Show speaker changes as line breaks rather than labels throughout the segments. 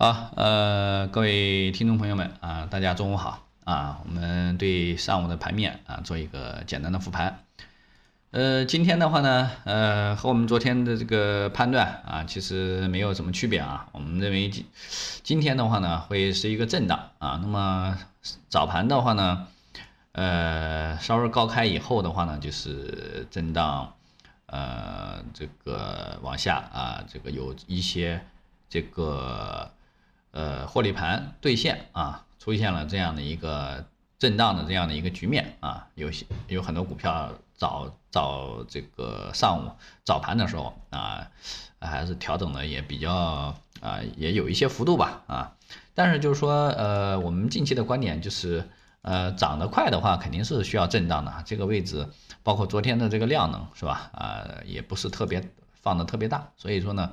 好，呃，各位听众朋友们啊，大家中午好啊！我们对上午的盘面啊做一个简单的复盘。呃，今天的话呢，呃，和我们昨天的这个判断啊，其实没有什么区别啊。我们认为今今天的话呢，会是一个震荡啊。那么早盘的话呢，呃，稍微高开以后的话呢，就是震荡，呃，这个往下啊，这个有一些这个。呃，获利盘兑现啊，出现了这样的一个震荡的这样的一个局面啊，有些有很多股票早早这个上午早盘的时候啊，还是调整的也比较啊，也有一些幅度吧啊，但是就是说呃，我们近期的观点就是呃，涨得快的话肯定是需要震荡的，这个位置包括昨天的这个量能是吧啊，也不是特别放的特别大，所以说呢。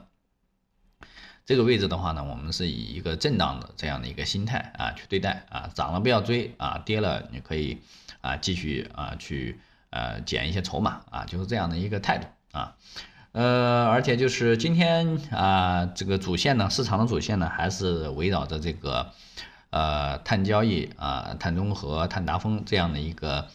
这个位置的话呢，我们是以一个震荡的这样的一个心态啊去对待啊，涨了不要追啊，跌了你可以啊继续啊去呃减一些筹码啊，就是这样的一个态度啊，呃，而且就是今天啊这个主线呢，市场的主线呢还是围绕着这个呃碳交易啊、碳中和、碳达峰这样的一个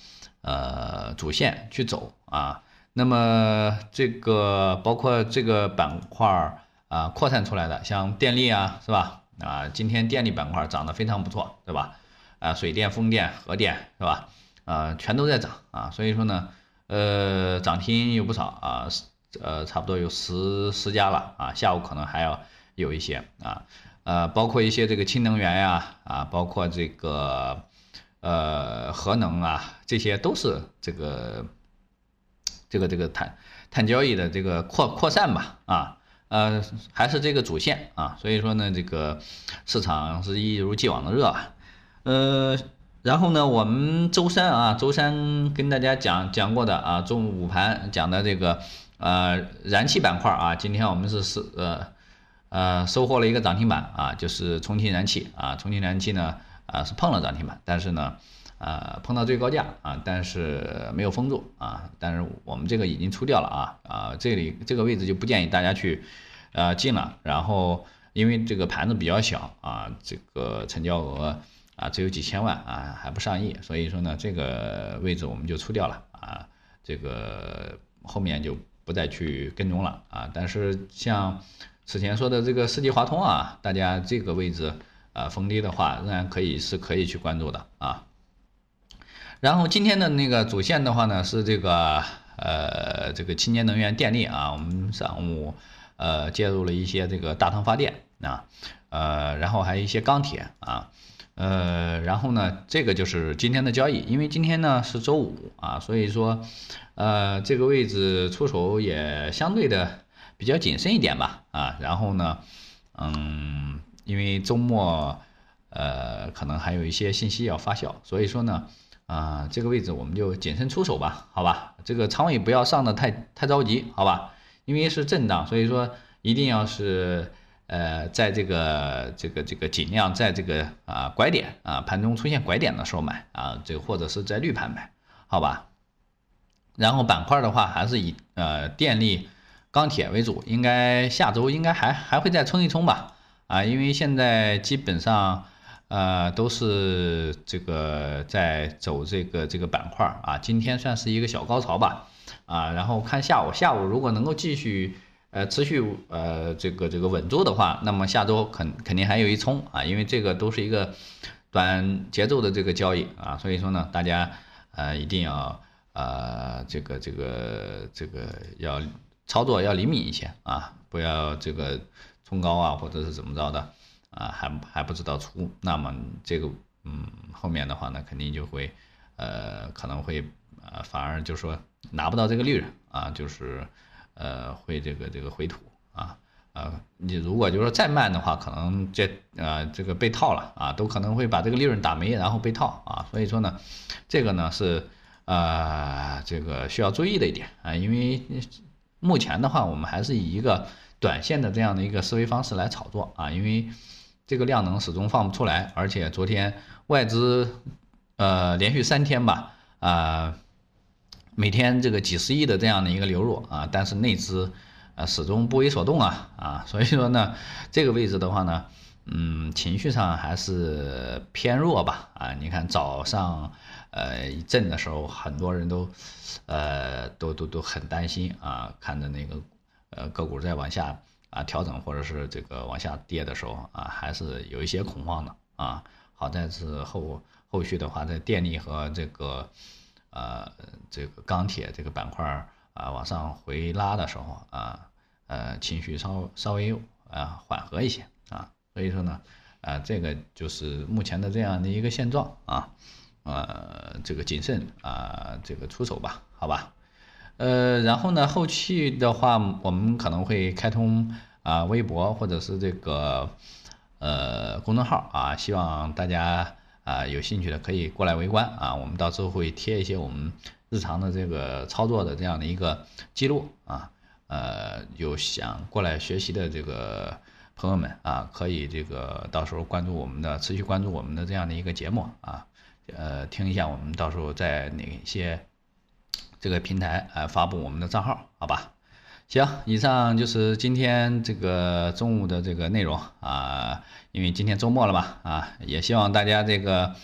呃主线去走啊，那么这个包括这个板块儿。啊，扩散出来的像电力啊，是吧？啊，今天电力板块涨得非常不错，对吧？啊，水电、风电、核电，是吧？啊，全都在涨啊，所以说呢，呃，涨停有不少啊，呃，差不多有十十家了啊，下午可能还要有一些啊，呃，包括一些这个氢能源呀，啊，包括这个呃核能啊，这些都是这个这个这个碳碳交易的这个扩扩散吧，啊。呃，还是这个主线啊，所以说呢，这个市场是一如既往的热啊。呃，然后呢，我们周三啊，周三跟大家讲讲过的啊，中午午盘讲的这个呃燃气板块啊，今天我们是是呃呃收获了一个涨停板啊，就是重庆燃气啊，重庆燃气呢啊是碰了涨停板，但是呢。啊，碰到最高价啊，但是没有封住啊，但是我们这个已经出掉了啊啊，这里这个位置就不建议大家去呃进了，然后因为这个盘子比较小啊，这个成交额啊只有几千万啊，还不上亿，所以说呢这个位置我们就出掉了啊，这个后面就不再去跟踪了啊，但是像此前说的这个世纪华通啊，大家这个位置啊逢低的话，仍然可以是可以去关注的啊。然后今天的那个主线的话呢，是这个呃这个清洁能源电力啊，我们上午呃介入了一些这个大唐发电啊，呃然后还有一些钢铁啊，呃然后呢这个就是今天的交易，因为今天呢是周五啊，所以说呃这个位置出手也相对的比较谨慎一点吧啊，然后呢嗯因为周末呃可能还有一些信息要发酵，所以说呢。啊，这个位置我们就谨慎出手吧，好吧？这个仓位不要上的太太着急，好吧？因为是震荡，所以说一定要是呃，在这个这个这个尽量在这个啊拐点啊盘中出现拐点的时候买啊，这个或者是在绿盘买，好吧？然后板块的话还是以呃电力、钢铁为主，应该下周应该还还会再冲一冲吧？啊，因为现在基本上。呃，都是这个在走这个这个板块啊，今天算是一个小高潮吧，啊，然后看下午，下午如果能够继续呃持续呃这个这个稳住的话，那么下周肯肯定还有一冲啊，因为这个都是一个短节奏的这个交易啊，所以说呢，大家呃一定要呃这个这个这个要操作要灵敏一些啊，不要这个冲高啊或者是怎么着的。啊，还还不知道出，那么这个，嗯，后面的话呢，肯定就会，呃，可能会，呃，反而就说拿不到这个利润啊，就是，呃，会这个这个回吐啊，呃，你如果就是说再慢的话，可能这，呃，这个被套了啊，都可能会把这个利润打没，然后被套啊，所以说呢，这个呢是，呃，这个需要注意的一点啊，因为目前的话，我们还是以一个短线的这样的一个思维方式来炒作啊，因为。这个量能始终放不出来，而且昨天外资呃连续三天吧啊，每天这个几十亿的这样的一个流入啊，但是内资啊始终不为所动啊啊，所以说呢，这个位置的话呢，嗯，情绪上还是偏弱吧。啊，你看早上，呃，一震的时候，很多人都，呃，都都都很担心啊，看着那个，呃，个股在往下啊调整或者是这个往下跌的时候啊，还是有一些恐慌的啊。好在是后后续的话，在电力和这个，呃，这个钢铁这个板块啊往上回拉的时候啊，呃，情绪稍稍微啊缓和一些啊。所以说呢，啊，这个就是目前的这样的一个现状啊，呃，这个谨慎啊，这个出手吧，好吧，呃，然后呢，后期的话，我们可能会开通啊微博或者是这个呃公众号啊，希望大家啊有兴趣的可以过来围观啊，我们到时候会贴一些我们日常的这个操作的这样的一个记录啊，呃，有想过来学习的这个。朋友们啊，可以这个到时候关注我们的，持续关注我们的这样的一个节目啊，呃，听一下我们到时候在哪些这个平台呃发布我们的账号，好吧？行，以上就是今天这个中午的这个内容啊，因为今天周末了嘛啊，也希望大家这个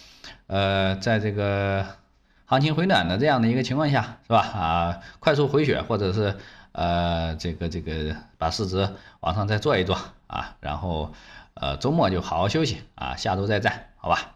呃，在这个行情回暖的这样的一个情况下，是吧？啊，快速回血或者是。呃，这个这个把市值往上再做一做啊，然后呃周末就好好休息啊，下周再战，好吧。